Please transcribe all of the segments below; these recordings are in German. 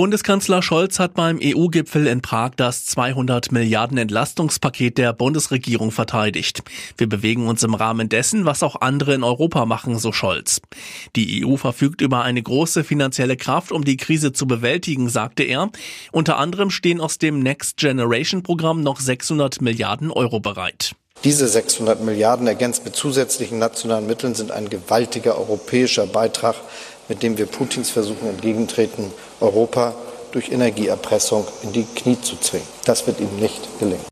Bundeskanzler Scholz hat beim EU-Gipfel in Prag das 200 Milliarden Entlastungspaket der Bundesregierung verteidigt. Wir bewegen uns im Rahmen dessen, was auch andere in Europa machen, so Scholz. Die EU verfügt über eine große finanzielle Kraft, um die Krise zu bewältigen, sagte er. Unter anderem stehen aus dem Next Generation Programm noch 600 Milliarden Euro bereit. Diese 600 Milliarden ergänzt mit zusätzlichen nationalen Mitteln sind ein gewaltiger europäischer Beitrag, mit dem wir Putins Versuchen entgegentreten, Europa durch Energieerpressung in die Knie zu zwingen. Das wird ihm nicht gelingen.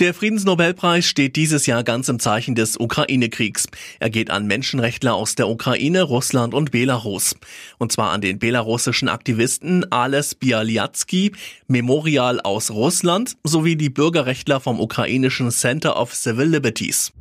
Der Friedensnobelpreis steht dieses Jahr ganz im Zeichen des Ukraine-Kriegs. Er geht an Menschenrechtler aus der Ukraine, Russland und Belarus. Und zwar an den belarussischen Aktivisten Ales Bialyatsky, Memorial aus Russland sowie die Bürgerrechtler vom ukrainischen Center of Civil Liberties.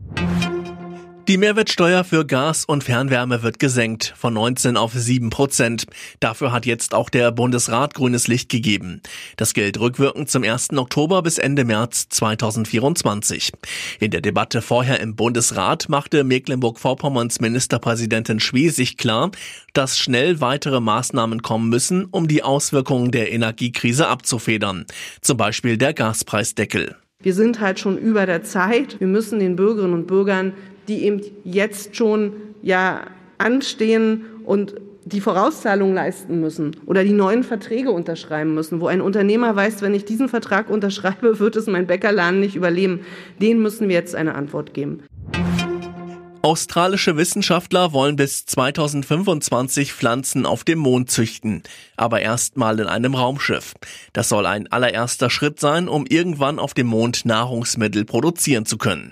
Die Mehrwertsteuer für Gas und Fernwärme wird gesenkt von 19 auf 7 Prozent. Dafür hat jetzt auch der Bundesrat grünes Licht gegeben. Das gilt rückwirkend zum 1. Oktober bis Ende März 2024. In der Debatte vorher im Bundesrat machte Mecklenburg-Vorpommerns Ministerpräsidentin Schwesig klar, dass schnell weitere Maßnahmen kommen müssen, um die Auswirkungen der Energiekrise abzufedern. Zum Beispiel der Gaspreisdeckel. Wir sind halt schon über der Zeit. Wir müssen den Bürgerinnen und Bürgern die eben jetzt schon ja anstehen und die Vorauszahlungen leisten müssen oder die neuen Verträge unterschreiben müssen, wo ein Unternehmer weiß, wenn ich diesen Vertrag unterschreibe, wird es mein Bäckerladen nicht überleben. Den müssen wir jetzt eine Antwort geben. Australische Wissenschaftler wollen bis 2025 Pflanzen auf dem Mond züchten, aber erstmal in einem Raumschiff. Das soll ein allererster Schritt sein, um irgendwann auf dem Mond Nahrungsmittel produzieren zu können.